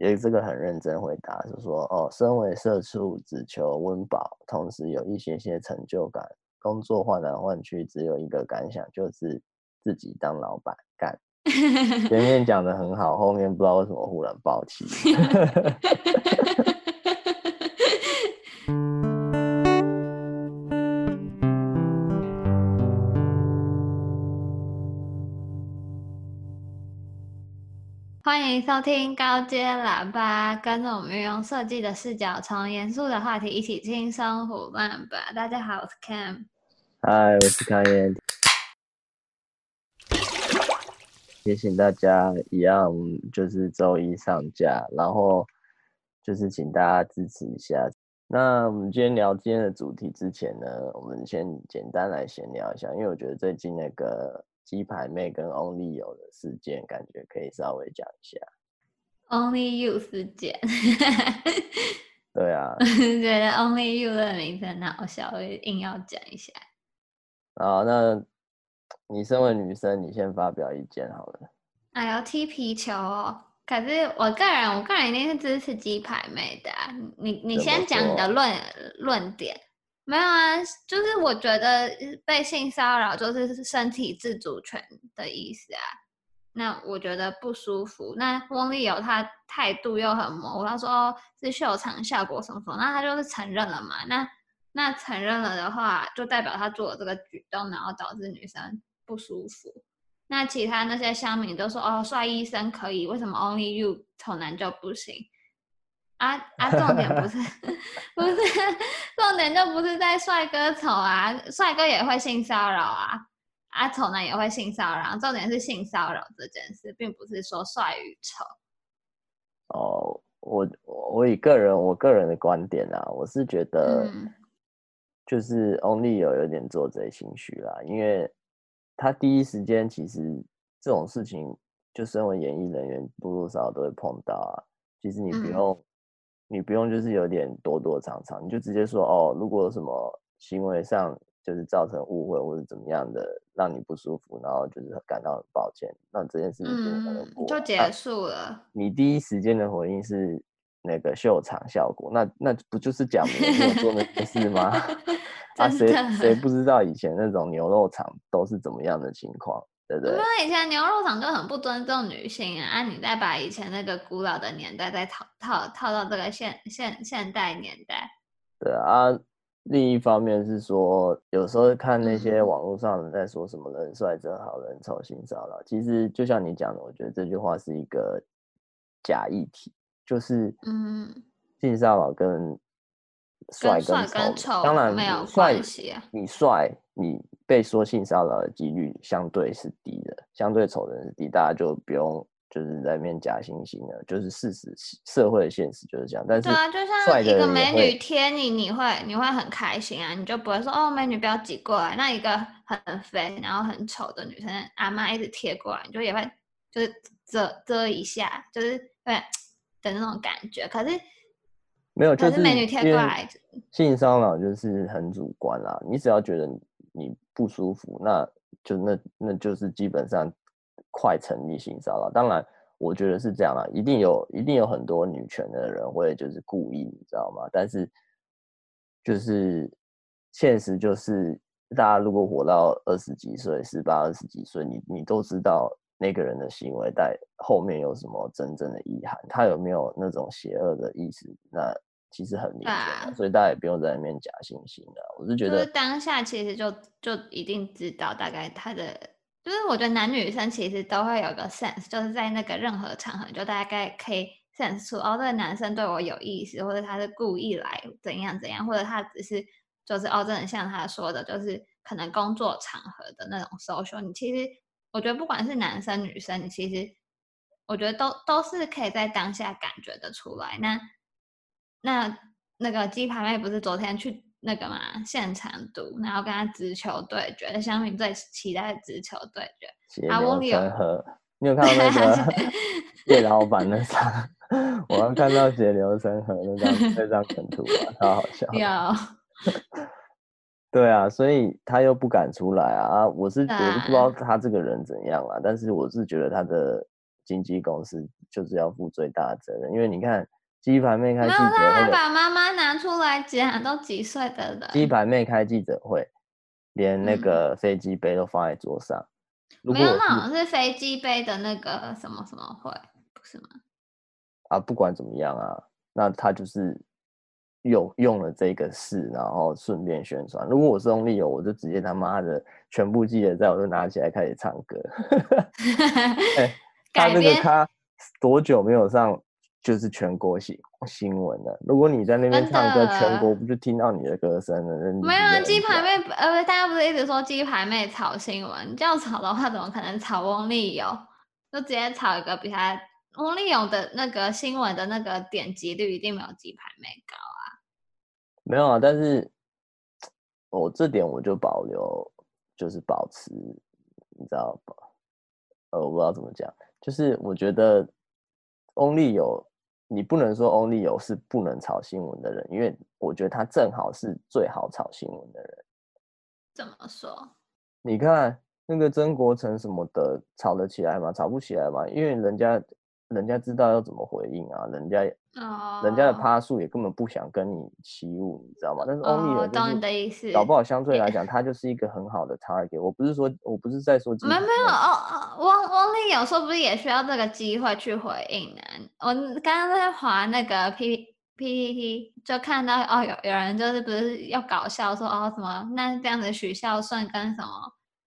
也这个很认真回答，是说哦，身为社畜，只求温饱，同时有一些些成就感。工作换来换去，只有一个感想，就是自己当老板干。前面讲的很好，后面不知道为什么忽然爆气。欢迎收听高阶喇叭，跟着我们用设计的视角，从严肃的话题一起轻松胡乱吧。大家好，我是 Cam。嗨，我是康燕。提醒大家，一样就是周一上架，然后就是请大家支持一下。那我们今天聊今天的主题之前呢，我们先简单来闲聊一下，因为我觉得最近那个鸡排妹跟 Only You 的事件，感觉可以稍微讲一下。Only You 事件。对啊。觉得 Only You 的名字很好笑，我硬要讲一下。好，那你身为女生，你先发表意见好了。哎呦，踢皮球哦！可是我个人，我个人一定是支持鸡排妹的啊。你你先讲你的论论点。没有啊，就是我觉得被性骚扰就是身体自主权的意思啊。那我觉得不舒服。那翁立友他态度又很模糊，他说是秀场效果什么什么，那他就是承认了嘛。那那承认了的话，就代表他做了这个举动，然后导致女生不舒服。那其他那些乡民都说：“哦，帅医生可以，为什么 Only You 丑男就不行？”啊啊，重点不是 不是重点就不是在帅哥丑啊，帅哥也会性骚扰啊，啊丑男也会性骚扰，重点是性骚扰这件事，并不是说帅与丑。哦，我我以个人我个人的观点啊，我是觉得。嗯就是 Only 有有点做贼心虚啦，因为他第一时间其实这种事情，就身为演艺人员，多多少少都会碰到啊。其实你不用，嗯、你不用就是有点躲躲藏藏，你就直接说哦，如果有什么行为上就是造成误会或者怎么样的让你不舒服，然后就是感到很抱歉，那这件事情就结束了、啊。你第一时间的回应是。那个秀场效果，那那不就是讲没有做那件事吗？啊，谁谁不知道以前那种牛肉场都是怎么样的情况，对不以前牛肉厂就很不尊重女性啊！啊，你再把以前那个古老的年代再套套套到这个现现现代年代，对啊。另一方面是说，有时候看那些网络上人在说什么“人帅真好，人丑性骚扰”，其实就像你讲的，我觉得这句话是一个假议题。就是，嗯，性骚扰跟帅跟丑，当然没有关系啊。你帅，你被说性骚扰的几率相对是低的，相对丑的人是低，大家就不用就是在那边假惺惺的，就是事实，社会的现实就是这样。但是，对啊，就像一个美女贴你，你会你会很开心啊，你就不会说哦，美女不要挤过来。那一个很肥然后很丑的女生，阿妈一直贴过来，你就也会就是遮遮一下，就是对。的那种感觉，可是没有，就是美女贴过来。性骚扰就是很主观啦，你只要觉得你不舒服，那就那那就是基本上快成立性骚扰。当然，我觉得是这样啦，一定有一定有很多女权的人会就是故意，你知道吗？但是就是现实就是，大家如果活到二十几岁、十八、二十几岁，你你都知道。那个人的行为在后面有什么真正的遗憾？他有没有那种邪恶的意思？那其实很明显，啊，所以大家也不用在那边假惺惺的。我是觉得，就是当下其实就就一定知道大概他的，就是我觉得男女生其实都会有个 sense，就是在那个任何场合就大概可以 sense 出哦，这个男生对我有意思，或者他是故意来怎样怎样，或者他只是就是哦，真的像他说的，就是可能工作场合的那种 social，你其实。我觉得不管是男生女生，你其实我觉得都都是可以在当下感觉得出来。那那那个鸡排妹不是昨天去那个嘛现场读，然后跟他直球对决，乡民最期待的直球对决。啊，我有，你有看到那个 叶老板那张？我刚看到血流成河那张那张梗图啊，超好笑。有。对啊，所以他又不敢出来啊！啊，我是我是不知道他这个人怎样啊，但是我是觉得他的经纪公司就是要负最大的责任，因为你看鸡排妹开记者会，把妈妈拿出来讲，都几岁的人？鸡排妹开记者会，连那个飞机杯都放在桌上。嗯、没有，那好像是飞机杯的那个什么什么会，不是吗？啊，不管怎么样啊，那他就是有用了这个事，然后顺便宣传。如果我是翁立友，我就直接他妈的全部记得在，我就拿起来开始唱歌。欸、他那个他多久没有上就是全国新新闻了？如果你在那边唱歌，全国不就听到你的歌声了？没有啊，鸡排妹，呃，大家不是一直说鸡排妹炒新闻？这样炒的话，怎么可能炒翁立友？就直接炒一个比他。翁立友的那个新闻的那个点击率一定没有鸡排妹高啊，没有啊，但是我、哦、这点我就保留，就是保持，你知道吧？呃，我不知道怎么讲，就是我觉得翁立友，你不能说翁立友是不能炒新闻的人，因为我觉得他正好是最好炒新闻的人。怎么说？你看那个曾国成什么的，炒得起来吗？炒不起来吗？因为人家。人家知道要怎么回应啊，人家，oh. 人家的趴数也根本不想跟你起舞，你知道吗？但是翁立友就是搞不好相对来讲，他就是一个很好的 target。我不是说，我不是在说，没有没有哦，翁翁立友说不是也需要这个机会去回应呢？我刚刚在划那个 P。PPT 就看到哦，有有人就是不是要搞笑说哦什么，那这样子许效舜跟什么？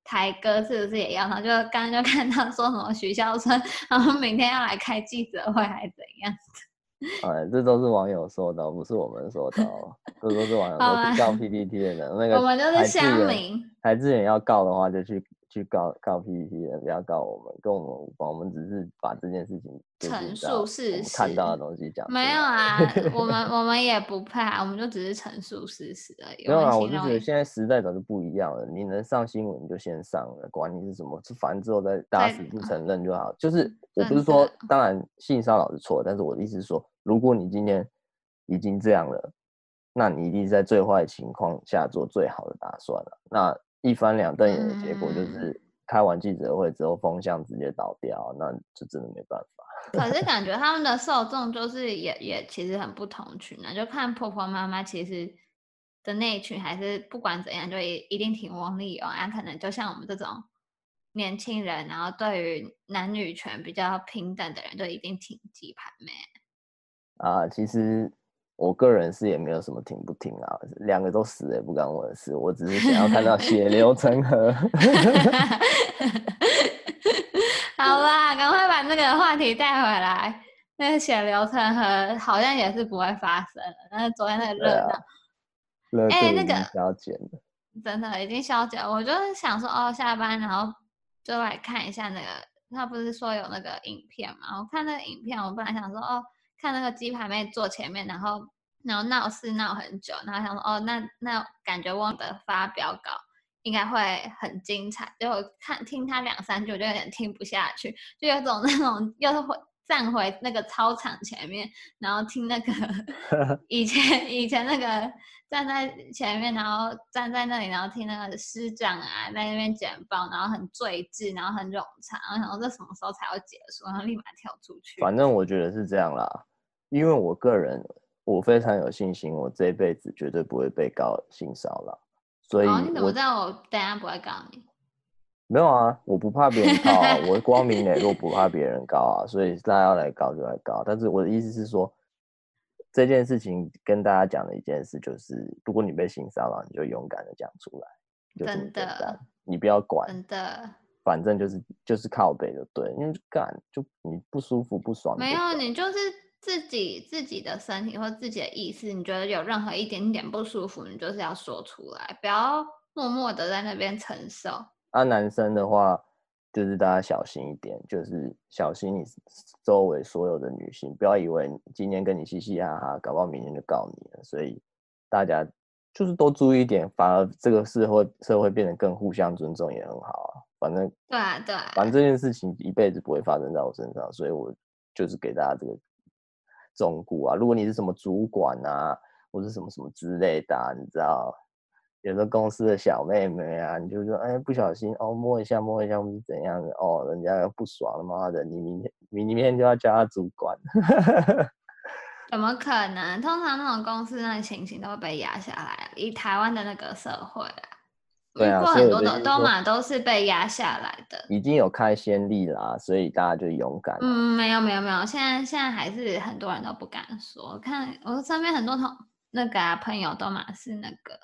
台哥是不是也要？然后就刚刚就看到说什么徐孝春，然后明天要来开记者会还是怎样？哎，这都是网友说的，不是我们说的，这都是网友说告 PPT 的人。那个我们就是乡民，台志远要告的话就去。去告告 PPT 的，不要告我们，跟我们无关。我们只是把这件事情陈述事实，看到的东西讲。没有啊，我们我们也不怕，我们就只是陈述事实而已。没有啊，我就觉得现在时代早就不一样了。你能上新闻你就先上了，管你是什么，反正之后再打死不承认就好。就是我不是说，当然性骚扰是错，但是我的意思是说，如果你今天已经这样了，那你一定是在最坏情况下做最好的打算了。那一翻两瞪眼的结果就是，开完记者会之后风向直接倒掉，那就真的没办法。可是感觉他们的受众就是也也其实很不同群呢，就看婆婆妈妈其实的那一群还是不管怎样就一一定挺翁立友啊，可能就像我们这种年轻人，然后对于男女权比较平等的人，就一定挺鸡排妹啊。其实。我个人是也没有什么听不听啊，两个都死也不干我的事，我只是想要看到血流成河。好啦，赶快把那个话题带回来。那个血流成河好像也是不会发生的，但是昨天那个热闹，哎、啊欸，那个消减了，真的已经消减。我就是想说，哦，下班然后就来看一下那个，他不是说有那个影片嘛？我看那个影片，我本来想说，哦。看那个鸡排妹坐前面，然后然后闹事闹很久，然后想说哦，那那感觉翁的发表稿应该会很精彩。就看听他两三句，我就有点听不下去，就有种那种又是回站回那个操场前面，然后听那个 以前以前那个站在前面，然后站在那里，然后听那个师长啊在那边简报，然后很醉字，然后很冗长，然后想说这什么时候才要结束，然后立马跳出去。反正我觉得是这样啦。因为我个人，我非常有信心，我这一辈子绝对不会被告性骚扰，所以、哦、你怎么知道我等下不会告你？没有啊，我不怕别人告啊，我 光明磊落，不怕别人告啊，所以大家要来告就来告。但是我的意思是说，这件事情跟大家讲的一件事就是，如果你被性骚扰，你就勇敢的讲出来，真的，你不要管，真的，反正就是就是靠背就对，因为干就你不舒服不爽，没有你就是。自己自己的身体或自己的意思，你觉得有任何一点点不舒服，你就是要说出来，不要默默的在那边承受。啊，男生的话，就是大家小心一点，就是小心你周围所有的女性，不要以为今天跟你嘻嘻哈哈，搞不好明天就告你了。所以大家就是多注意一点，反而这个社会社会变得更互相尊重也很好啊。反正对啊对啊，反正这件事情一辈子不会发生在我身上，所以我就是给大家这个。忠告啊，如果你是什么主管啊，或者什么什么之类的，你知道，有的公司的小妹妹啊，你就说，哎，不小心哦，摸一下摸一下，或是怎样的哦，人家又不爽了，妈的，你明天明天就要叫他主管。怎么可能？通常那种公司那情形都会被压下来。以台湾的那个社会啊，对啊，过很多的都嘛都是被压下来的。已经有开先例啦，所以大家就勇敢。嗯，没有没有没有，现在现在还是很多人都不敢说。我看我身边很多同那个啊朋友都嘛是那个，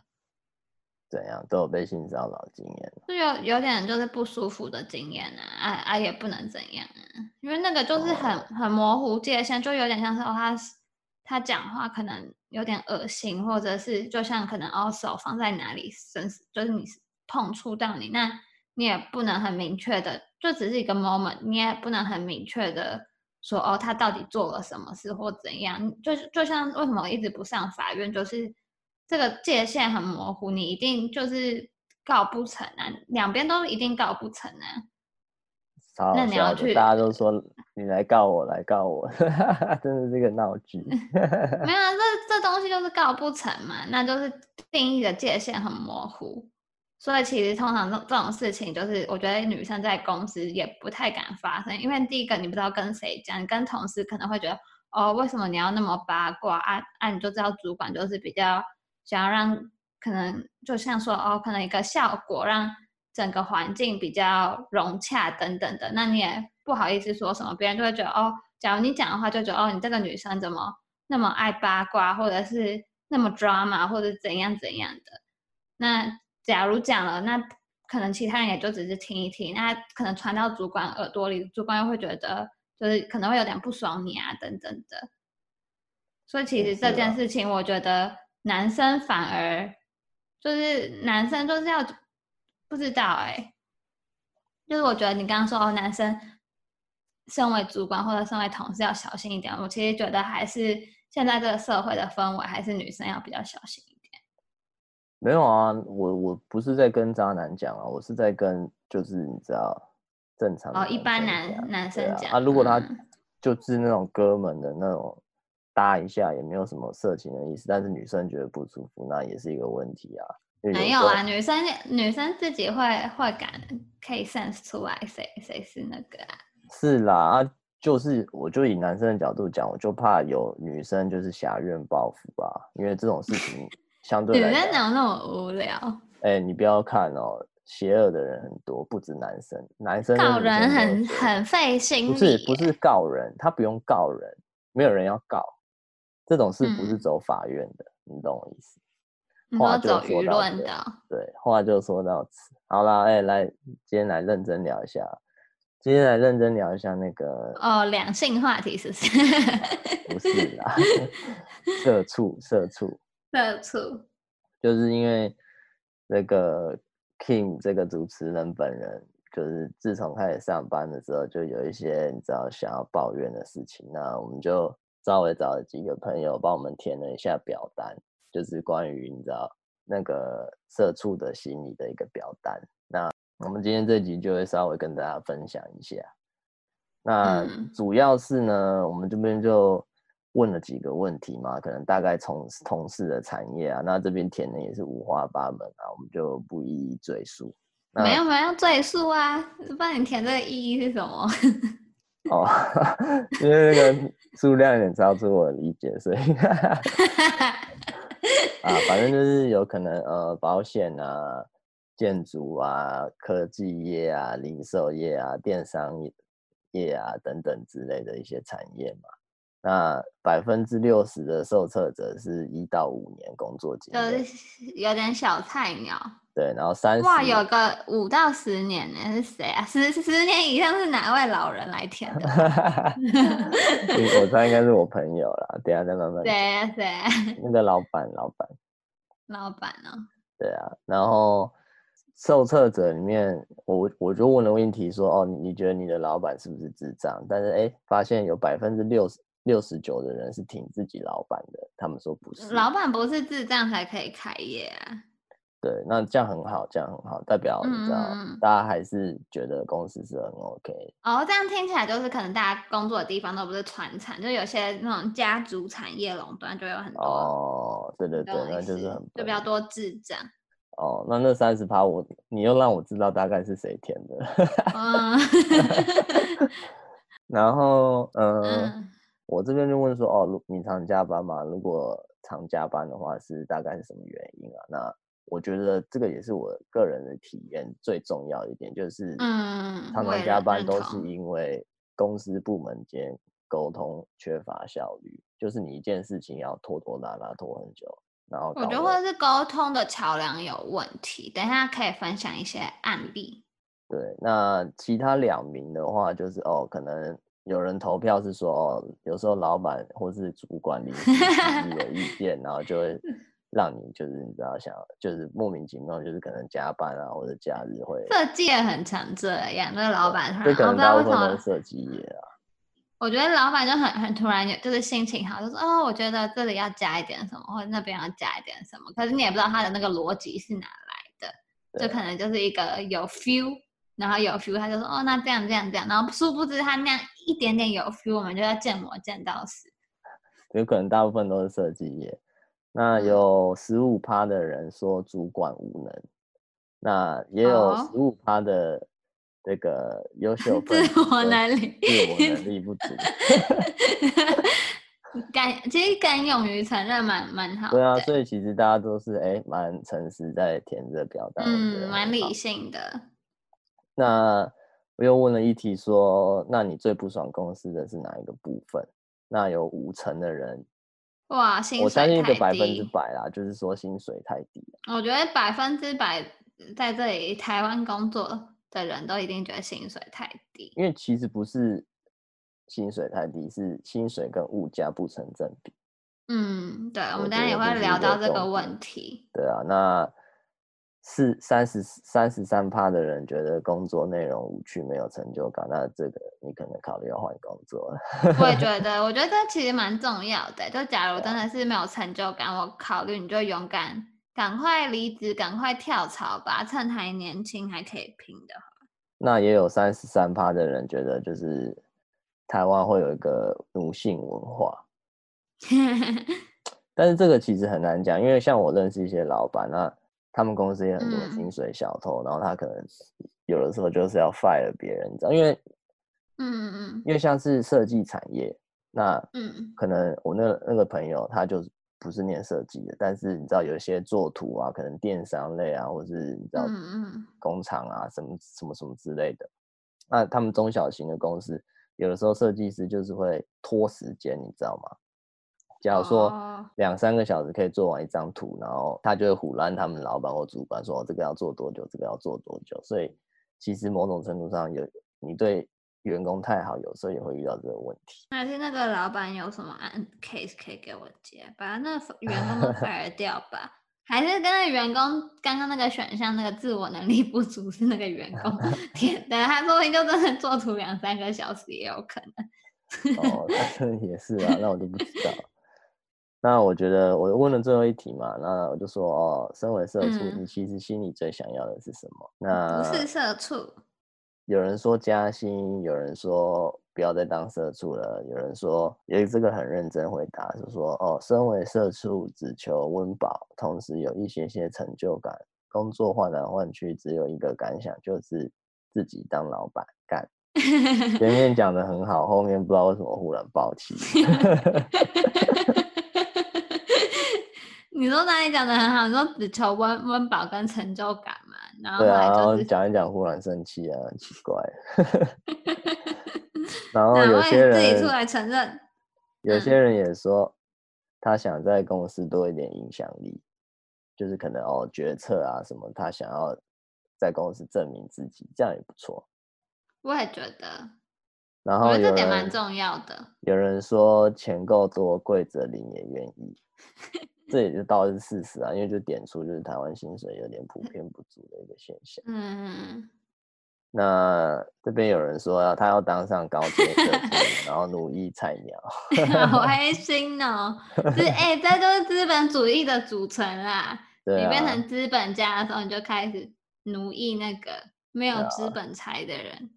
怎样都有被性骚扰经验，就有有点就是不舒服的经验啊啊啊，也不能怎样啊，因为那个就是很、哦、很模糊界限，就有点像是哦他。他讲话可能有点恶心，或者是就像可能哦手放在哪里，身就是你碰触到你，那你也不能很明确的，就只是一个 moment，你也不能很明确的说哦他到底做了什么事或怎样，就就像为什么一直不上法院，就是这个界限很模糊，你一定就是告不成啊，两边都一定告不成啊。那你要去，大家都说你来告我，来告我，真的是个闹剧。没有啊，这这东西就是告不成嘛，那就是定义的界限很模糊。所以其实通常这这种事情，就是我觉得女生在公司也不太敢发生，因为第一个你不知道跟谁讲，你跟同事可能会觉得哦，为什么你要那么八卦啊？啊，你就知道主管就是比较想要让可能就像说哦，可能一个效果让。整个环境比较融洽等等的，那你也不好意思说什么，别人就会觉得哦，假如你讲的话，就觉得哦，你这个女生怎么那么爱八卦，或者是那么 drama，或者怎样怎样的。那假如讲了，那可能其他人也就只是听一听，那可能传到主管耳朵里，主管又会觉得就是可能会有点不爽你啊等等的。所以其实这件事情，我觉得男生反而就是男生就是要。不知道哎、欸，就是我觉得你刚刚说哦，男生身为主管或者身为同事要小心一点。我其实觉得还是现在这个社会的氛围，还是女生要比较小心一点。没有啊，我我不是在跟渣男讲啊，我是在跟就是你知道正常的哦，一般男男生讲啊，啊，如果他就是那种哥们的那种搭一下，也没有什么色情的意思，但是女生觉得不舒服，那也是一个问题啊。没有啊，女生女生自己会会感可以 sense 出来谁谁是那个啊。是啦，啊，就是我就以男生的角度讲，我就怕有女生就是挟怨报复吧，因为这种事情 相对来，女生哪有那么无聊？哎、欸，你不要看哦，邪恶的人很多，不止男生，男生告人很很费心。不是不是告人，他不用告人，没有人要告，这种事不是走法院的，嗯、你懂我意思？话就说到这，对，话就说到此。好啦，哎、欸，来，今天来认真聊一下，今天来认真聊一下那个哦，两性话题是不是？不是啦，社畜，社畜，社畜，就是因为那个 Kim 这个主持人本人，就是自从开始上班的时候，就有一些你知道想要抱怨的事情，那我们就稍微找了几个朋友帮我们填了一下表单。就是关于你知道那个社畜的心理的一个表单，那我们今天这集就会稍微跟大家分享一下。那主要是呢，我们这边就问了几个问题嘛，可能大概从同事的产业啊，那这边填的也是五花八门啊，我们就不一一赘述。没有没有赘述啊，帮你填这个意义是什么？哦，因为那个数量有点超出我的理解，所以。啊，反正就是有可能呃，保险啊、建筑啊、科技业啊、零售业啊、电商业啊等等之类的一些产业嘛。那百分之六十的受测者是一到五年工作经验，就是有点小菜鸟。对，然后三十哇，有个五到十年呢，是谁啊？十十年以上是哪位老人来填的？我猜应该是我朋友啦，等下再慢慢。谁啊？谁啊？那个老板，老板。老板呢、哦？对啊，然后受测者里面，我我就问了问题说，哦，你觉得你的老板是不是智障？但是哎，发现有百分之六十六十九的人是挺自己老板的，他们说不是。老板不是智障才可以开业啊。对，那这样很好，这样很好，代表你知道，嗯、大家还是觉得公司是很 OK。哦，这样听起来就是可能大家工作的地方都不是传产，就有些那种家族产业垄断，就有很多。哦，对对对，那就是很就比较多智障。哦，那那三十趴我，你又让我知道大概是谁填的。嗯。然后，呃、嗯，我这边就问说，哦，你常加班吗？如果常加班的话，是大概是什么原因啊？那我觉得这个也是我个人的体验最重要一点，就是，嗯，常常加班都是因为公司部门间沟通缺乏效率，就是你一件事情要拖拖拉拉拖很久。然后我觉得或者是沟通的桥梁有问题，等一下可以分享一些案例。对，那其他两名的话，就是哦，可能有人投票是说哦，有时候老板或是主管临时提的意见，然后就会让你就是你知道想就是莫名其妙，就是可能加班啊或者假日会。设计也很常这样，那个老板他这可能大部分都是设计业啊。我觉得老板就很很突然，就是心情好，就说哦，我觉得这里要加一点什么，或者那边要加一点什么。可是你也不知道他的那个逻辑是哪来的，就可能就是一个有 feel，然后有 feel，他就说哦，那这样这样这样，然后殊不知他那样一点点有 feel，我们就要见模见到死。有可能大部分都是设计业，那有十五趴的人说主管无能，那也有十五趴的。这个优秀 分自我能力，自我能力不足。敢，其实敢勇于承认蛮蛮好。对啊，所以其实大家都是哎，蛮诚实在填这个表单，嗯，蛮理性的。那我又问了一题说，那你最不爽公司的是哪一个部分？那有五成的人，哇，薪水我相信一个百分之百啦，就是说薪水太低。我觉得百分之百在这里台湾工作。的人都一定觉得薪水太低，因为其实不是薪水太低，是薪水跟物价不成正比。嗯，对，我们等下也会聊到这个问题。对啊，那是三十三十三趴的人觉得工作内容无趣，没有成就感，那这个你可能考虑要换工作了。我也觉得，我觉得这其实蛮重要的。就假如真的是没有成就感，我考虑你就勇敢。赶快离职，赶快跳槽吧，趁还年轻，还可以拼的话。那也有三十三趴的人觉得，就是台湾会有一个奴性文化。但是这个其实很难讲，因为像我认识一些老板，那他们公司也很多薪水小偷，嗯、然后他可能有的时候就是要 fire 别人，你知道？因为，嗯嗯嗯，因为像是设计产业，那嗯，可能我那那个朋友他就是。不是念设计的，但是你知道有一些做图啊，可能电商类啊，或是你知道工厂啊，什么什么什么之类的。那他们中小型的公司，有的时候设计师就是会拖时间，你知道吗？假如说两三个小时可以做完一张图，然后他就会胡乱他们老板或主管说这个要做多久，这个要做多久。所以其实某种程度上有你对。员工太好，有时候也会遇到这个问题。还是那个老板有什么案 case 可以给我接，把那个员工都 fire 掉吧？还是跟那员工刚刚那个选项，那个自我能力不足是那个员工 填的？他说不定就真的做图两三个小时也有可能。哦，那也是啊，那我就不知道。那我觉得我问了最后一题嘛，那我就说哦，身为社畜，嗯、你其实心里最想要的是什么？那不是社畜。有人说加薪，有人说不要再当社畜了，有人说有这个很认真回答，是说哦，身为社畜只求温饱，同时有一些些成就感，工作换来换去只有一个感想，就是自己当老板干。前面讲的很好，后面不知道为什么忽然爆 气。你说哪里讲的很好？你说只求温温饱跟成就感嘛。然后对啊，然后讲一讲，忽然生气啊，很奇怪。然后有些人自己出来承认，有些人也说他想在公司多一点影响力，就是可能哦决策啊什么，他想要在公司证明自己，这样也不错。我也觉得，然后这点蛮重要的。有人说钱够多，跪着领也愿意。这也就倒是事实啊，因为就点出就是台湾薪水有点普遍不足的一个现象。嗯，那这边有人说要他要当上高阶社畜，然后奴役菜鸟 好开心哦！是哎、欸，这就是资本主义的组成啦。对啊，你变成资本家的时候，你就开始奴役那个没有资本财的人。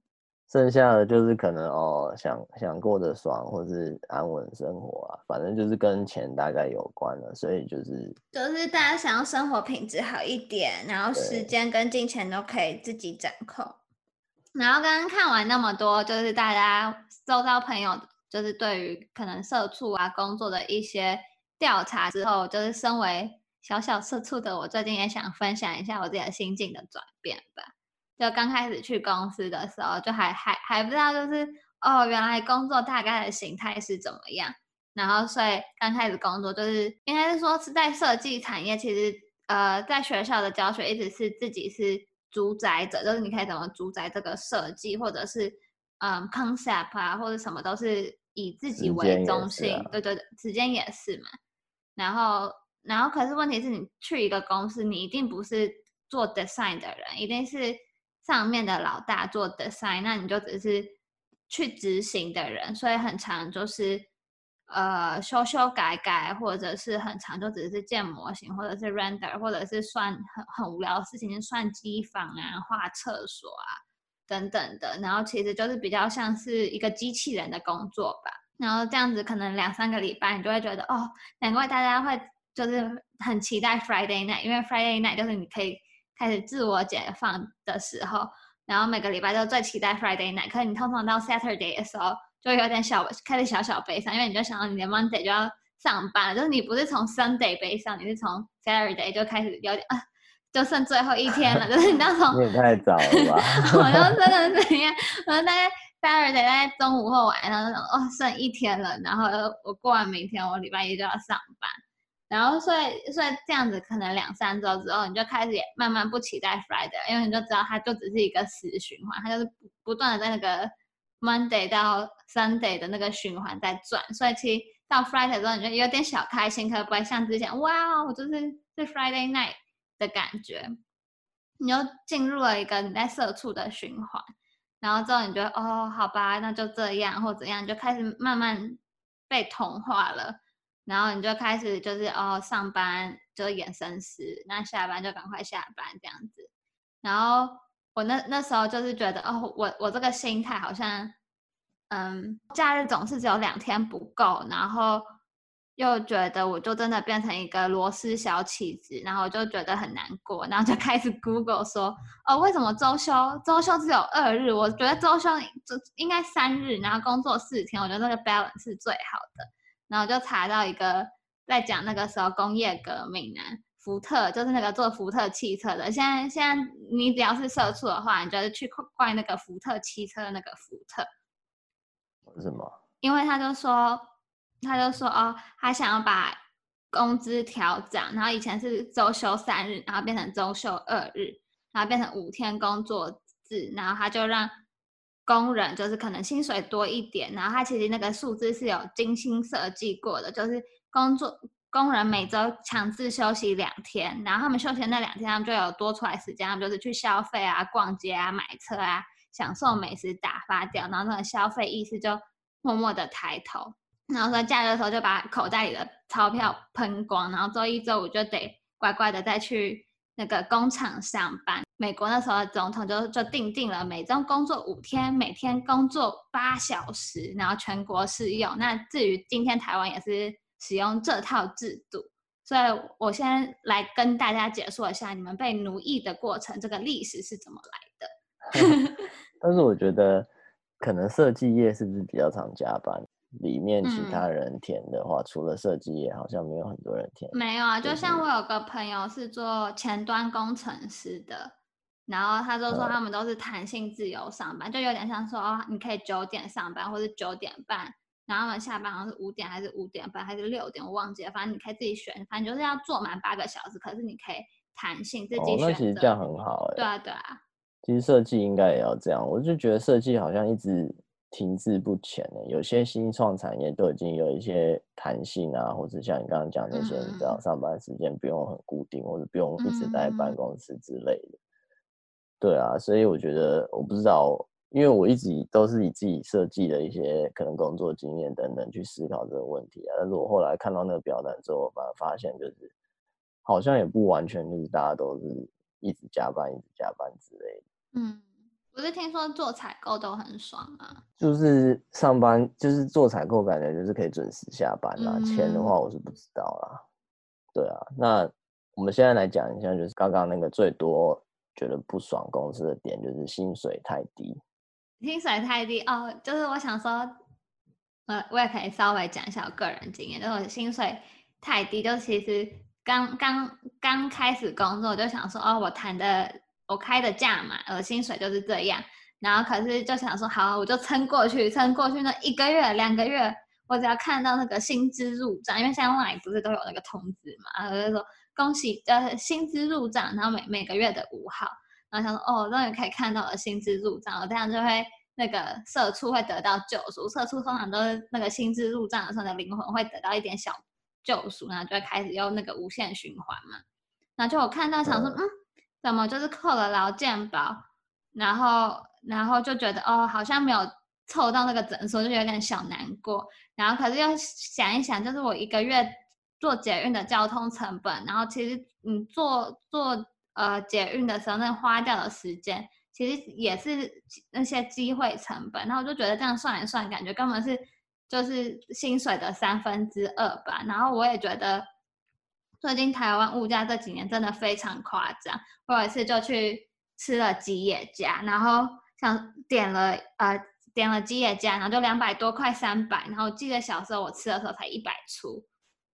剩下的就是可能哦，想想过得爽，或是安稳生活啊，反正就是跟钱大概有关了，所以就是就是大家想要生活品质好一点，然后时间跟金钱都可以自己掌控。然后刚刚看完那么多，就是大家周遭朋友就是对于可能社畜啊工作的一些调查之后，就是身为小小社畜的我，最近也想分享一下我自己的心境的转变吧。就刚开始去公司的时候，就还还还不知道，就是哦，原来工作大概的形态是怎么样。然后，所以刚开始工作就是应该是说是在设计产业，其实呃，在学校的教学一直是自己是主宰者，就是你可以怎么主宰这个设计，或者是嗯 concept 啊，或者什么都是以自己为中心。啊、对对对，时间也是嘛。然后，然后可是问题是你去一个公司，你一定不是做 design 的人，一定是。上面的老大做 design，那你就只是去执行的人，所以很长就是呃修修改改，或者是很长就只是建模型，或者是 render，或者是算很很无聊的事情，算机房啊、画厕所啊等等的，然后其实就是比较像是一个机器人的工作吧。然后这样子可能两三个礼拜，你就会觉得哦，难怪大家会就是很期待 Friday night，因为 Friday night 就是你可以。开始自我解放的时候，然后每个礼拜都最期待 Friday night。可是你通常到 Saturday 的时候，就有点小开始小小悲伤，因为你就想到你的 Monday 就要上班，就是你不是从 Sunday 悲伤，你是从 Saturday 就开始有点啊，就剩最后一天了，就是你那种。你也太早了吧？我就真的是怎样？我大概 Saturday 在中午或晚上那种哦，剩一天了，然后我过完明天，我礼拜一就要上班。然后，所以，所以这样子，可能两三周之后，你就开始也慢慢不期待 Friday，因为你就知道它就只是一个死循环，它就是不不断的在那个 Monday 到 Sunday 的那个循环在转。所以，其实到 Friday 之后，你就有点小开心，可不会像之前，哇，我就是是 Friday night 的感觉。你就进入了一个你在社畜的循环，然后之后你觉得，哦，好吧，那就这样或怎样，就开始慢慢被同化了。然后你就开始就是哦，上班就演生死，那下班就赶快下班这样子。然后我那那时候就是觉得哦，我我这个心态好像，嗯，假日总是只有两天不够，然后又觉得我就真的变成一个螺丝小起子，然后就觉得很难过，然后就开始 Google 说哦，为什么周休周休只有二日？我觉得周休就应该三日，然后工作四天，我觉得那个 balance 是最好的。然后就查到一个在讲那个时候工业革命啊，福特就是那个做福特汽车的。现在现在你只要是社畜的话，你就是去怪那个福特汽车的那个福特。为什么？因为他就说，他就说哦，他想要把工资调涨，然后以前是周休三日，然后变成周休二日，然后变成五天工作制，然后他就让。工人就是可能薪水多一点，然后他其实那个数字是有精心设计过的，就是工作工人每周强制休息两天，然后他们休息那两天，他们就有多出来时间，他们就是去消费啊、逛街啊、买车啊、享受美食、打发掉，然后那个消费意识就默默的抬头，然后说假日的时候就把口袋里的钞票喷光，然后周一周五就得乖乖的再去。那个工厂上班，美国那时候的总统就就定定了每周工作五天，每天工作八小时，然后全国适用。那至于今天台湾也是使用这套制度，所以我先来跟大家解说一下你们被奴役的过程，这个历史是怎么来的。但是我觉得可能设计业是不是比较常加班？里面其他人填的话，嗯、除了设计业，好像没有很多人填。没有啊，就像我有个朋友是做前端工程师的，然后他就说他们都是弹性自由上班，嗯、就有点像说哦，你可以九点上班或者九点半，然后他们下班好像是五点还是五点半还是六点，我忘记了，反正你可以自己选，反正就是要做满八个小时，可是你可以弹性自己选择。哦，那其实这样很好哎。对啊，对啊。其实设计应该也要这样，我就觉得设计好像一直。停滞不前的，有些新创产业都已经有一些弹性啊，或者像你刚刚讲那些，你知道上班时间不用很固定，或者不用一直待在办公室之类的。对啊，所以我觉得我不知道，因为我一直都是以自己设计的一些可能工作经验等等去思考这个问题啊。但是我后来看到那个表单之后，我反而发现就是好像也不完全就是大家都是一直加班、一直加班之类的。嗯。不是听说做采购都很爽啊？就是上班就是做采购，感觉就是可以准时下班啦。嗯、钱的话，我是不知道啦。对啊，那我们现在来讲一下，就是刚刚那个最多觉得不爽公司的点，就是薪水太低。薪水太低哦，就是我想说，呃，我也可以稍微讲一下我个人经验，就是我薪水太低，就其实刚刚刚开始工作就想说，哦，我谈的我开的价嘛，呃，薪水就是这样，然后可是就想说，好，我就撑过去，撑过去那一个月两个月。我只要看到那个薪资入账，因为像 LINE 不是都有那个通知嘛，然后就说恭喜呃薪资入账，然后每每个月的五号，然后想说哦终于可以看到了薪资入账，我这样就会那个社畜会得到救赎，社畜通常都是那个薪资入账的时候，的灵魂会得到一点小救赎，然后就会开始用那个无限循环嘛。然后就我看到想说嗯，怎么就是扣了劳健保，然后然后就觉得哦好像没有。凑到那个整数就有点小难过，然后可是又想一想，就是我一个月坐捷运的交通成本，然后其实你坐坐呃捷运的时候，那花掉的时间其实也是那些机会成本，然后我就觉得这样算一算，感觉根本是就是薪水的三分之二吧。然后我也觉得最近台湾物价这几年真的非常夸张，我有一次就去吃了吉野家，然后想点了呃。点了吉野家，然后就两百多块三百，然后记得小时候我吃的时候才一百出，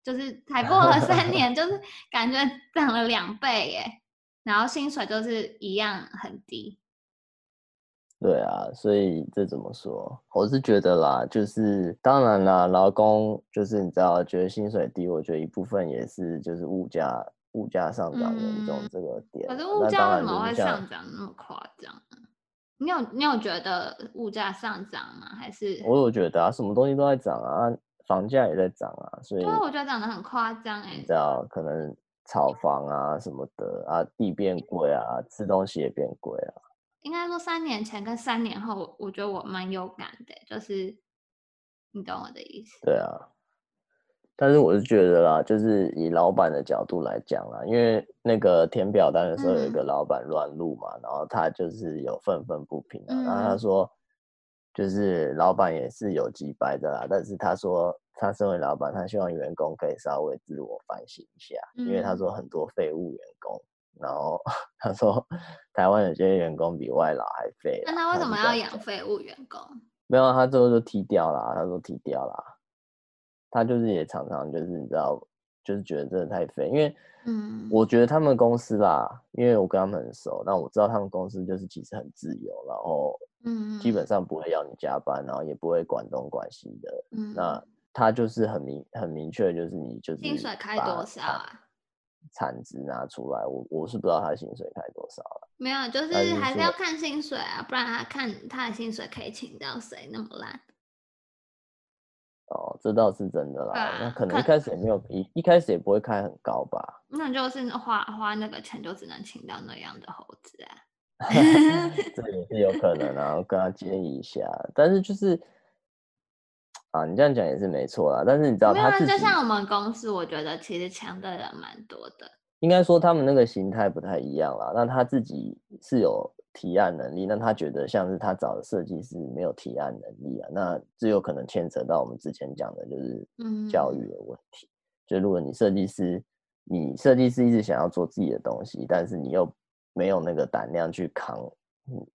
就是 才过了三年，就是感觉涨了两倍耶，然后薪水就是一样很低。对啊，所以这怎么说？我是觉得啦，就是当然啦，劳工就是你知道，觉得薪水低，我觉得一部分也是就是物价物价上涨严重这个点。可是物价为什么会上涨那么夸张？你有你有觉得物价上涨吗？还是我有觉得啊，什么东西都在涨啊，房价也在涨啊，所以对，我觉得涨得很夸张哎。你知道，可能炒房啊什么的啊，地变贵啊，吃东西也变贵啊。应该说三年前跟三年后，我觉得我蛮有感的，就是你懂我的意思。对啊。但是我是觉得啦，就是以老板的角度来讲啦，因为那个填表单的时候有一个老板乱录嘛，嗯、然后他就是有愤愤不平啊，嗯、然后他说，就是老板也是有几百的啦，但是他说他身为老板，他希望员工可以稍微自我反省一下，嗯、因为他说很多废物员工，然后 他说台湾有些员工比外劳还废，那他为什么要养废物员工？没有，他最后就踢掉了，他说踢掉了。他就是也常常就是你知道，就是觉得真的太废，因为，嗯，我觉得他们公司啦，因为我跟他们很熟，那我知道他们公司就是其实很自由，然后，嗯，基本上不会要你加班，然后也不会管东管西的，嗯，那他就是很明很明确，就是你就是薪水开多少啊？产值拿出来，我我是不知道他薪水开多少了，没有，就是还是要看薪水啊，不然他看他的薪水可以请到谁那么烂。哦，这倒是真的啦。啊、那可能一开始也没有一一开始也不会开很高吧。那就是花花那个钱就只能请到那样的猴子啊。这也是有可能啊，我跟他建议一下。但是就是啊，你这样讲也是没错啦。但是你知道他自己，就像我们公司，我觉得其实强的人蛮多的。应该说他们那个形态不太一样啦。那他自己是有。提案能力，那他觉得像是他找的设计师没有提案能力啊，那这有可能牵扯到我们之前讲的，就是教育的问题。嗯、就如果你设计师，你设计师一直想要做自己的东西，但是你又没有那个胆量去扛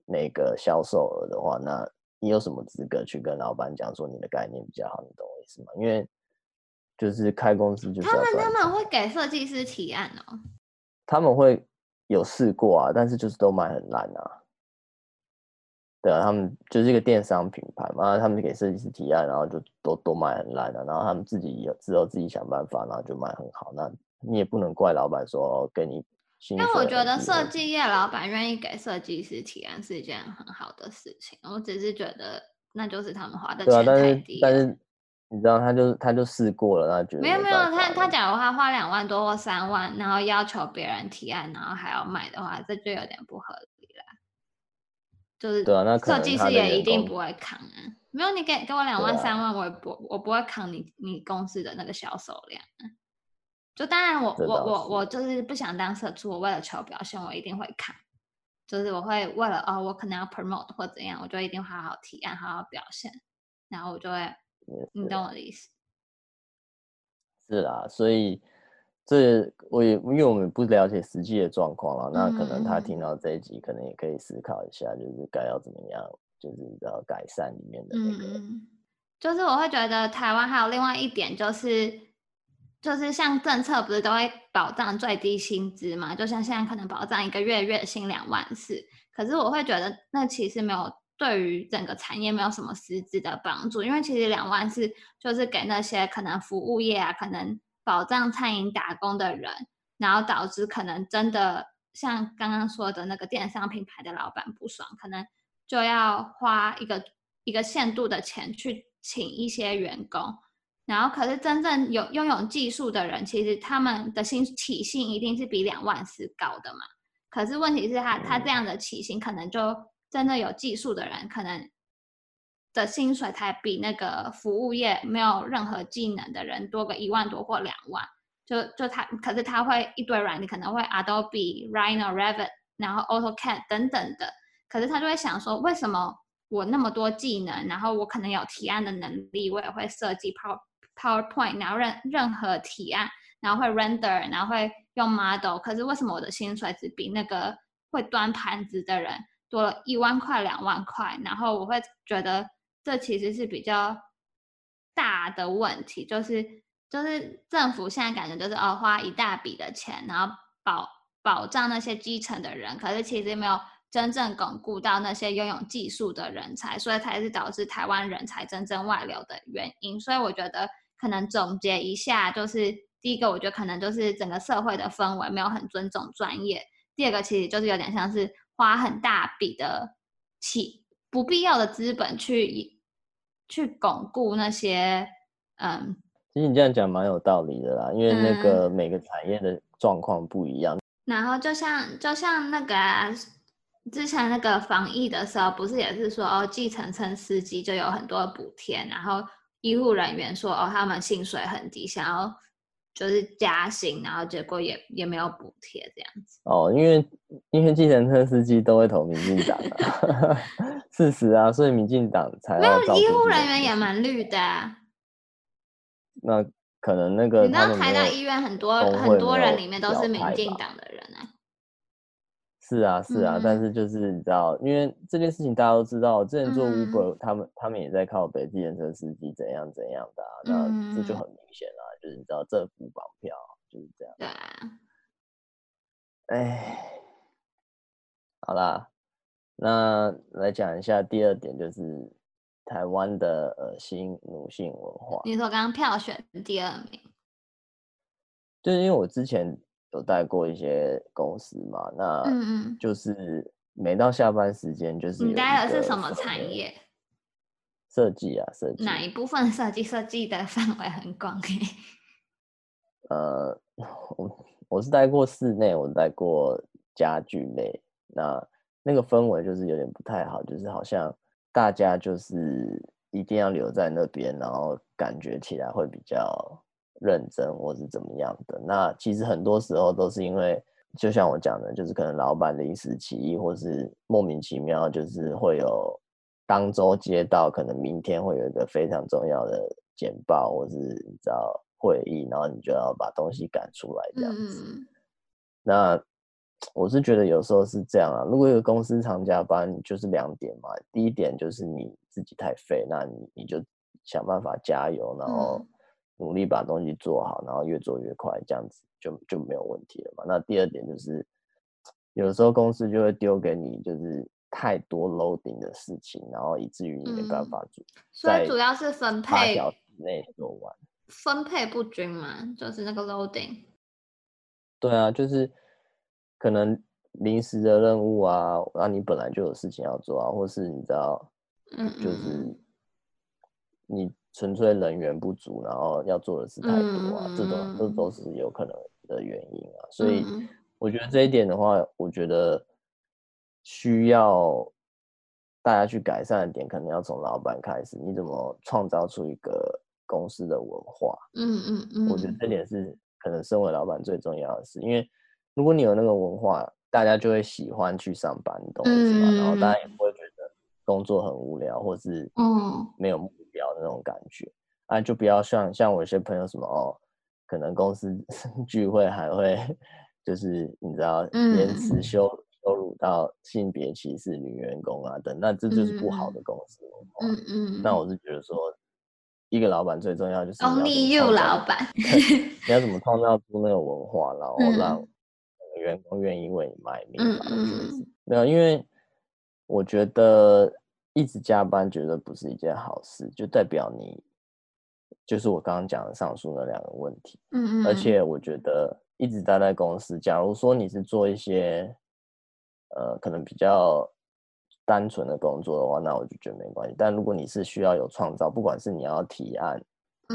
那个销售额的话，那你有什么资格去跟老板讲说你的概念比较好？你懂我意思吗？因为就是开公司就是，他们他们会给设计师提案哦，他们会。有试过啊，但是就是都卖很烂啊。对啊，他们就是一个电商品牌嘛，他们给设计师提案，然后就都都卖很烂啊。然后他们自己有之后自己想办法，然后就卖很好。那你也不能怪老板说给你。但我觉得设计业老板愿意给设计师提案是一件很好的事情。我只是觉得那就是他们花的钱太低。但是你知道，他就他就试过了，他觉得没有没有，他他假如他花两万多或三万，然后要求别人提案，然后还要卖的话，这就有点不合理了。就是对啊，那设计师也一定不会扛啊。没有，你给给我两万三万，我也不我不会扛你你公司的那个销售量啊。就当然我我我我就是不想当社畜，我为了求表现，我一定会看。就是我会为了哦，我可能要 promote 或怎样，我就一定好好提案，好好表现，然后我就会，你懂我的意思？是啦，所以这我也因为我们不了解实际的状况啊，那可能他听到这一集，可能也可以思考一下，就是该要怎么样，就是要改善里面的那个。嗯，就是我会觉得台湾还有另外一点就是。就是像政策不是都会保障最低薪资嘛？就像现在可能保障一个月月薪两万四，可是我会觉得那其实没有对于整个产业没有什么实质的帮助，因为其实两万四就是给那些可能服务业啊，可能保障餐饮打工的人，然后导致可能真的像刚刚说的那个电商品牌的老板不爽，可能就要花一个一个限度的钱去请一些员工。然后，可是真正有拥有技术的人，其实他们的薪起薪一定是比两万四高的嘛。可是问题是他，他这样的起薪，可能就真的有技术的人，可能的薪水才比那个服务业没有任何技能的人多个一万多或两万。就就他，可是他会一堆软你，可能会 Adobe、Rhino、Revit，然后 AutoCAD 等等的。可是他就会想说，为什么我那么多技能，然后我可能有提案的能力，我也会设计 Power。PowerPoint，然后任任何提案，然后会 render，然后会用 model，可是为什么我的薪水只比那个会端盘子的人多了一万块、两万块？然后我会觉得这其实是比较大的问题，就是就是政府现在感觉就是哦花一大笔的钱，然后保保障那些基层的人，可是其实没有真正巩固到那些拥有技术的人才，所以才是导致台湾人才真正外流的原因。所以我觉得。可能总结一下，就是第一个，我觉得可能就是整个社会的氛围没有很尊重专业。第二个，其实就是有点像是花很大笔的起不必要的资本去去巩固那些，嗯。其实你这样讲蛮有道理的啦，因为那个每个产业的状况不一样。嗯、然后就像就像那个、啊、之前那个防疫的时候，不是也是说哦，计程车司机就有很多补贴，然后。医护人员说：“哦，他们薪水很低，想要就是加薪，然后结果也也没有补贴这样子。”哦，因为因为计程车司机都会投民进党啊，事实啊，所以民进党才没有医护人员也蛮绿的啊。那可能那个你知道台大医院很多很多人里面都是民进党的人啊。是啊，是啊，嗯、但是就是你知道，因为这件事情大家都知道，之前做 Uber，、嗯、他们他们也在靠北计程车司机怎样怎样的、啊，嗯、那这就很明显了，就是你知道政府绑票就是这样。对啊。哎，好啦，那来讲一下第二点，就是台湾的恶心奴性文化。你说刚刚票选第二名，就是因为我之前。有带过一些公司嘛？那嗯就是每到下班时间，就是你带的是什么产业？设计啊，设计。哪一部分设计？设计的范围很广诶。呃，我我是带过室内，我带过家具类。那那个氛围就是有点不太好，就是好像大家就是一定要留在那边，然后感觉起来会比较。认真或是怎么样的，那其实很多时候都是因为，就像我讲的，就是可能老板临时起意，或是莫名其妙，就是会有当周接到，可能明天会有一个非常重要的简报，或是你知道会议，然后你就要把东西赶出来这样子。嗯、那我是觉得有时候是这样啊，如果一个公司常加班，就是两点嘛，第一点就是你自己太废，那你你就想办法加油，然后。努力把东西做好，然后越做越快，这样子就就没有问题了嘛。那第二点就是，有时候公司就会丢给你就是太多 loading 的事情，然后以至于你没办法做。嗯、所以主要是分配八小时内做完，分配不均嘛，就是那个 loading。对啊，就是可能临时的任务啊，那你本来就有事情要做啊，或是你知道，嗯，就是你。纯粹人员不足，然后要做的事太多啊，嗯、这种这都是有可能的原因啊。嗯、所以我觉得这一点的话，我觉得需要大家去改善的点，可能要从老板开始。你怎么创造出一个公司的文化？嗯嗯嗯，我觉得这点是可能身为老板最重要的事，因为如果你有那个文化，大家就会喜欢去上班，你懂我意思吗？嗯、然后大家也不会觉得工作很无聊，或是嗯没有目标的那种感觉。嗯、啊，就不要像像我有些朋友什么哦，可能公司 聚会还会就是你知道言辞羞羞辱到性别歧视女员工啊等，那这就是不好的公司文化。嗯嗯。那我是觉得说，一个老板最重要就是 Only you 老板 你要怎么创造出那个文化，然后让、嗯。员工愿意为你卖命，嗯嗯，没有，因为我觉得一直加班觉得不是一件好事，就代表你就是我刚刚讲的上述那两个问题，嗯嗯，而且我觉得一直待在公司，假如说你是做一些呃可能比较单纯的工作的话，那我就觉得没关系。但如果你是需要有创造，不管是你要提案，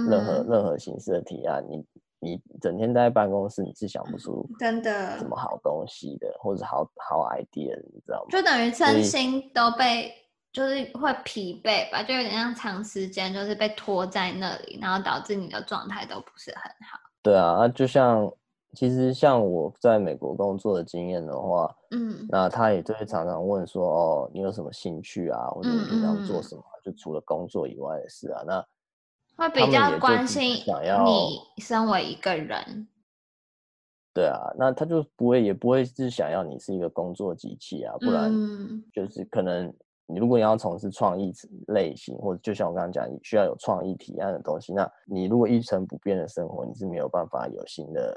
任何任何形式的提案，你。你整天待在办公室，你是想不出真的什么好东西的，或者好好 idea，你知道吗？就等于身心都被，就是会疲惫吧，就有点像长时间就是被拖在那里，然后导致你的状态都不是很好。对啊，那就像其实像我在美国工作的经验的话，嗯，那他也就会常常问说，哦，你有什么兴趣啊，或者你平常做什么？嗯嗯，就除了工作以外的事啊，那。会比较关心你身为一个人，对啊，那他就不会也不会是想要你是一个工作机器啊，不然就是可能你如果你要从事创意类型，或者就像我刚刚讲，你需要有创意提案的东西，那你如果一成不变的生活，你是没有办法有新的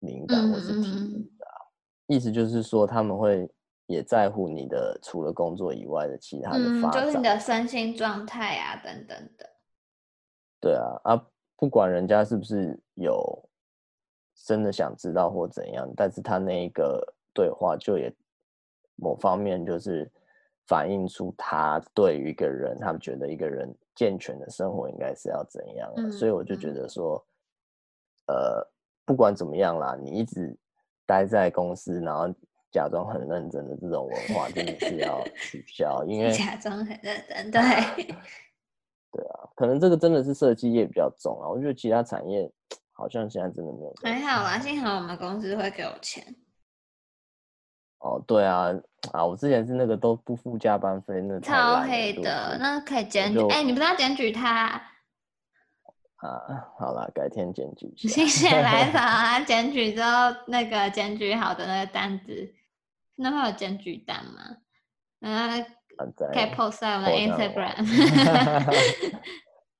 灵感或是体验的啊。意思就是说，他们会也在乎你的除了工作以外的其他的发展，就是你的身心状态啊等等的。对啊，啊，不管人家是不是有真的想知道或怎样，但是他那一个对话就也某方面就是反映出他对于一个人，他们觉得一个人健全的生活应该是要怎样啊，嗯，所以我就觉得说，呃，不管怎么样啦，你一直待在公司，然后假装很认真的这种文化，真的是要 取消，因为假装很认真，对。对啊，可能这个真的是设计业比较重啊。我觉得其他产业 好像现在真的没有。还好啦，幸好我们公司会给我钱。哦，对啊，啊，我之前是那个都不付加班费，那超黑的，那可以检举。哎、欸，你不是要检举他？啊，好了，改天检举一下。心血来 潮啊，检举之后那个检举好的那个单子，那会有检举单吗？嗯。可以 post 在我的 Instagram。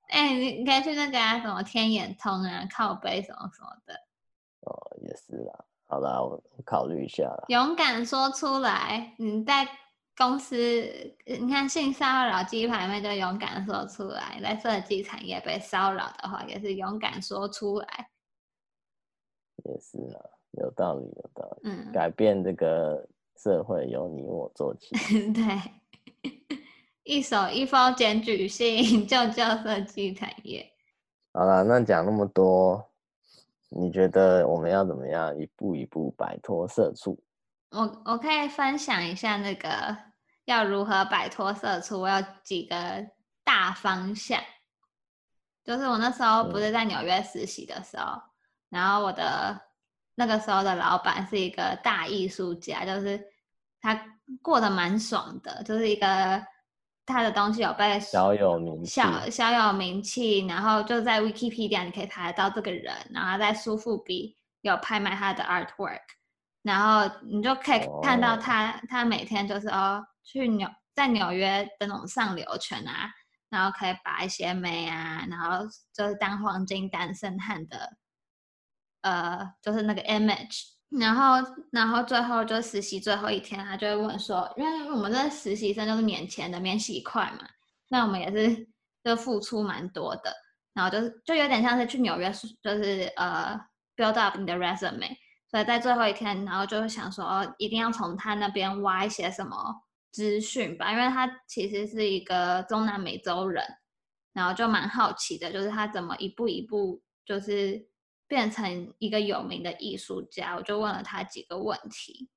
哎、欸，你你可以去那个啊，什么天眼通啊，靠背什么什么的。哦，也是啦。好啦，我考虑一下。勇敢说出来，你在公司，你看性骚扰鸡排妹就勇敢说出来，在设计产业被骚扰的话，也是勇敢说出来。也是啊，有道理，有道理。嗯，改变这个社会由你我做起。对。一手一封检举信，救救设计产业。好了，那讲那么多，你觉得我们要怎么样一步一步摆脱社畜？我我可以分享一下那个要如何摆脱社畜，我有几个大方向。就是我那时候不是在纽约实习的时候，嗯、然后我的那个时候的老板是一个大艺术家，就是他过得蛮爽的，就是一个。他的东西有被小有名气，小小有名气，然后就在 Wikipedia 你可以查得到这个人，然后在苏富比有拍卖他的 artwork，然后你就可以看到他，oh. 他每天就是哦去纽在纽约的那种上流圈啊，然后可以把一些美啊，然后就是当黄金单身汉的，呃，就是那个 image。然后，然后最后就实习最后一天，他就会问说，因为我们这实习生就是免钱的、免洗筷嘛，那我们也是就付出蛮多的，然后就是就有点像是去纽约，就是呃 build up 你的 resume，所以在最后一天，然后就会想说，哦，一定要从他那边挖一些什么资讯吧，因为他其实是一个中南美洲人，然后就蛮好奇的，就是他怎么一步一步就是。变成一个有名的艺术家，我就问了他几个问题。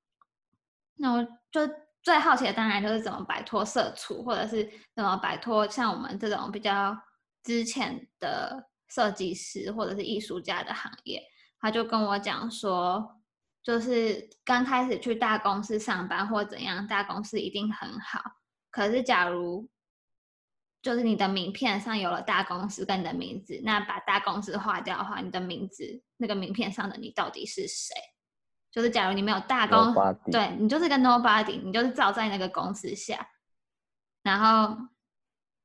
那我就最好奇的当然就是怎么摆脱社畜，或者是怎么摆脱像我们这种比较之前的设计师或者是艺术家的行业。他就跟我讲说，就是刚开始去大公司上班或怎样，大公司一定很好。可是假如就是你的名片上有了大公司跟你的名字，那把大公司划掉的话，你的名字那个名片上的你到底是谁？就是假如你没有大公，Nobody. 对，你就是个 nobody，你就是照在那个公司下，然后，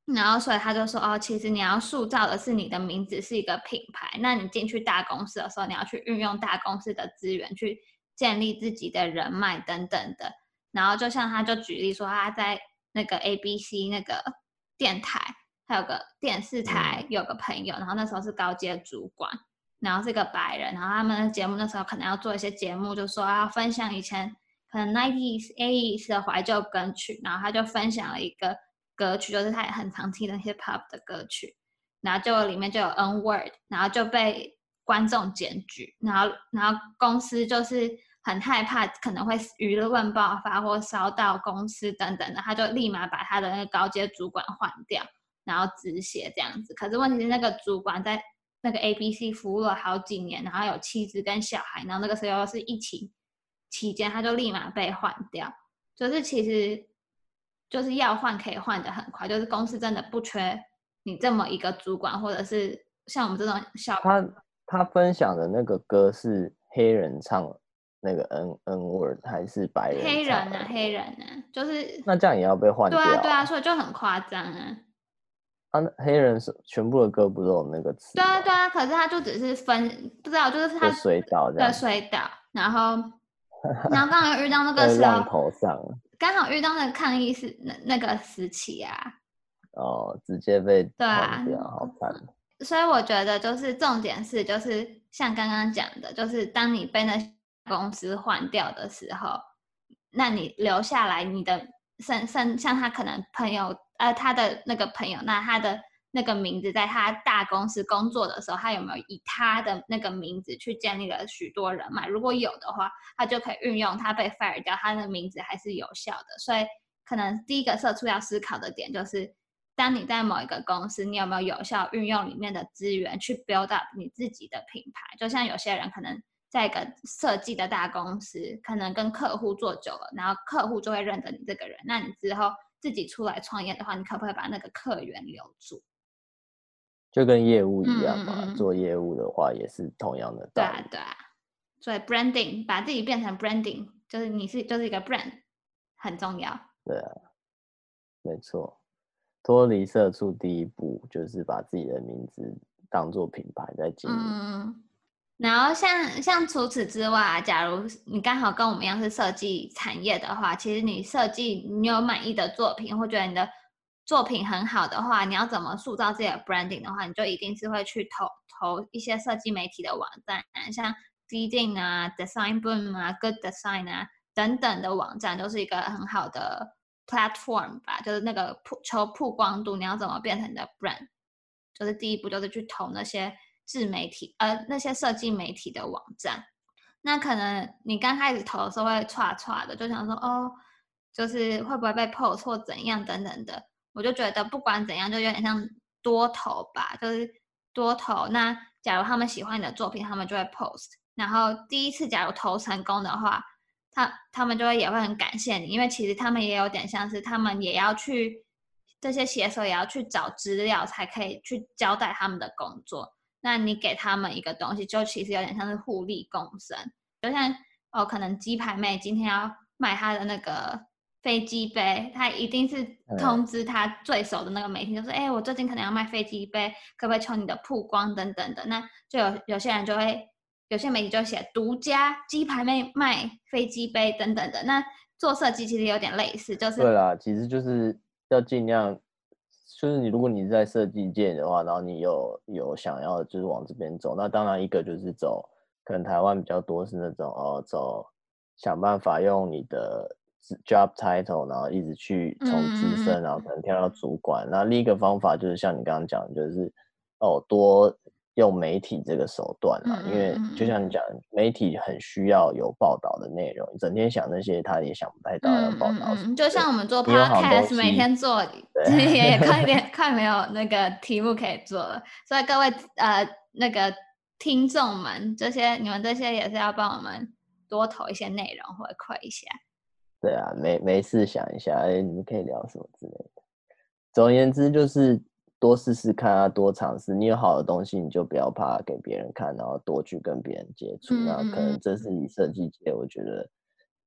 然后所以他就说哦，其实你要塑造的是你的名字是一个品牌，那你进去大公司的时候，你要去运用大公司的资源去建立自己的人脉等等的。然后就像他就举例说他在那个 ABC 那个。电台还有个电视台，有个朋友，然后那时候是高阶主管，然后是个白人，然后他们的节目那时候可能要做一些节目，就说要分享以前可能 nineties eighties 的怀旧歌曲，然后他就分享了一个歌曲，就是他也很常听的 hip hop 的歌曲，然后就里面就有 N word，然后就被观众检举，然后然后公司就是。很害怕可能会舆论爆发或烧到公司等等的，他就立马把他的那个高阶主管换掉，然后止血这样子。可是问题是那个主管在那个 ABC 服务了好几年，然后有妻子跟小孩，然后那个时候是疫情期间，他就立马被换掉。就是其实就是要换可以换得很快，就是公司真的不缺你这么一个主管，或者是像我们这种小。他他分享的那个歌是黑人唱的。那个 N N word 还是白人？黑人啊，黑人啊，就是那这样也要被换掉？对啊，对啊，所以就很夸张啊。啊，黑人是全部的歌不都有那个词？对啊，对啊，可是他就只是分，不知道就是他水岛这样，水岛，然后 然后刚好遇到那个时候，头上刚好遇到那个抗议是那那个时期啊。哦，直接被对啊，好惨。所以我觉得就是重点是，就是像刚刚讲的，就是当你被那。公司换掉的时候，那你留下来，你的甚甚像他可能朋友，呃，他的那个朋友，那他的那个名字，在他大公司工作的时候，他有没有以他的那个名字去建立了许多人脉？如果有的话，他就可以运用他被 fire 掉，他的名字还是有效的。所以，可能第一个社畜要思考的点就是，当你在某一个公司，你有没有有效运用里面的资源去 build up 你自己的品牌？就像有些人可能。在一个设计的大公司，可能跟客户做久了，然后客户就会认得你这个人。那你之后自己出来创业的话，你可不可以把那个客源留住？就跟业务一样嘛，嗯、做业务的话也是同样的道理。对啊，对啊。所以 branding 把自己变成 branding，就是你是就是一个 brand，很重要。对啊，没错。脱离社畜第一步就是把自己的名字当做品牌在经营。嗯然后像像除此之外，假如你刚好跟我们一样是设计产业的话，其实你设计你有满意的作品，或觉得你的作品很好的话，你要怎么塑造自己的 branding 的话，你就一定是会去投投一些设计媒体的网站，像 DDing 啊、Design Boom 啊、Good Design 啊等等的网站，都是一个很好的 platform 吧。就是那个曝求曝光度，你要怎么变成你的 brand，就是第一步就是去投那些。自媒体，呃，那些设计媒体的网站，那可能你刚开始投的时候会剉剉的，就想说，哦，就是会不会被 post 或怎样等等的。我就觉得不管怎样，就有点像多投吧，就是多投。那假如他们喜欢你的作品，他们就会 post。然后第一次假如投成功的话，他他们就会也会很感谢你，因为其实他们也有点像是他们也要去这些写手也要去找资料，才可以去交代他们的工作。那你给他们一个东西，就其实有点像是互利共生，就像哦，可能鸡排妹今天要卖她的那个飞机杯，她一定是通知她最熟的那个媒体，就说，哎、欸，我最近可能要卖飞机杯，可不可以求你的曝光等等的。那就有有些人就会，有些媒体就写独家鸡排妹卖飞机杯等等的。那做设计其实有点类似，就是对啦，其实就是要尽量。就是你，如果你在设计界的话，然后你有有想要就是往这边走，那当然一个就是走，可能台湾比较多是那种哦，走想办法用你的 job title，然后一直去从资深，然后可能跳到主管。那另一个方法就是像你刚刚讲的，就是哦多。用媒体这个手段啊，因为就像你讲，媒体很需要有报道的内容，整天想那些他也想不太到要报道。就像我们做 podcast，每天做也快 点快没有那个题目可以做了，所以各位呃那个听众们，这些你们这些也是要帮我们多投一些内容回馈一下。对啊，没没事想一下，哎，你们可以聊什么之类的。总而言之，就是多试试看啊，多尝试。你有好的东西，你就不要怕给别人看，然后多去跟别人接触。嗯、那可能这是你设计界，我觉得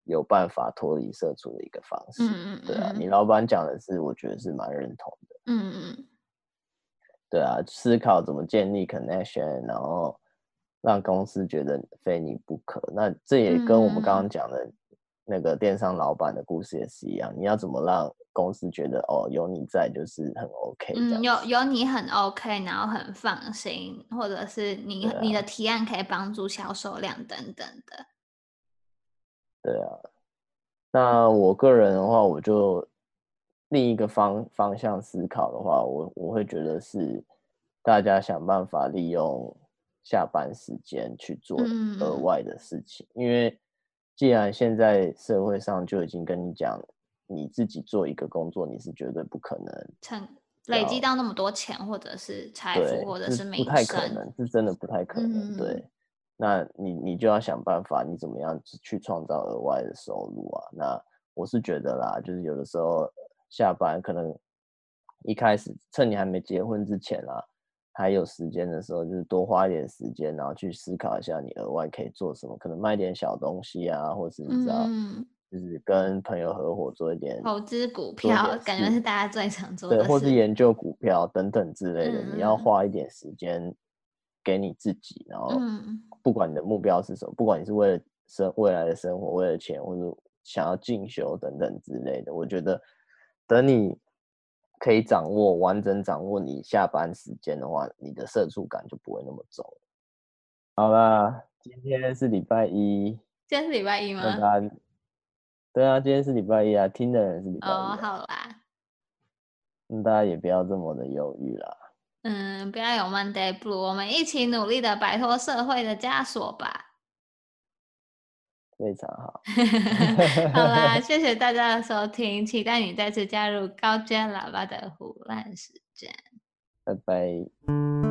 有办法脱离社畜的一个方式。嗯嗯，对啊，你老板讲的是，我觉得是蛮认同的。嗯嗯，对啊，思考怎么建立 connection，然后让公司觉得非你不可。那这也跟我们刚刚讲的。那个电商老板的故事也是一样，你要怎么让公司觉得哦，有你在就是很 OK，嗯，有有你很 OK，然后很放心，或者是你、啊、你的提案可以帮助销售量等等的。对啊，那我个人的话，我就另一个方方向思考的话，我我会觉得是大家想办法利用下班时间去做额外的事情，嗯、因为。既然现在社会上就已经跟你讲，你自己做一个工作，你是绝对不可能成累积到那么多钱，或者是财富，或者是名声，不太可能，是真的不太可能。嗯、对，那你你就要想办法，你怎么样去创造额外的收入啊？那我是觉得啦，就是有的时候下班可能一开始趁你还没结婚之前啊。还有时间的时候，就是多花一点时间，然后去思考一下你额外可以做什么，可能卖点小东西啊，或是你知道，嗯、就是跟朋友合伙做一点投资股票，感觉是大家最常做的。对，或是研究股票等等之类的，嗯、你要花一点时间给你自己，然后不管你的目标是什么，不管你是为了生未来的生活，为了钱，或者想要进修等等之类的，我觉得等你。可以掌握完整掌握你下班时间的话，你的社畜感就不会那么重。好啦，今天是礼拜一。今天是礼拜一吗？对啊，今天是礼拜一啊，听的人是礼拜一啊。哦，好啦。那大家也不要这么的忧郁啦。嗯，不要有 Monday Blue，我们一起努力的摆脱社会的枷锁吧。非常好，好啦，谢谢大家的收听，期待你再次加入高阶喇叭的胡乱时间，拜拜。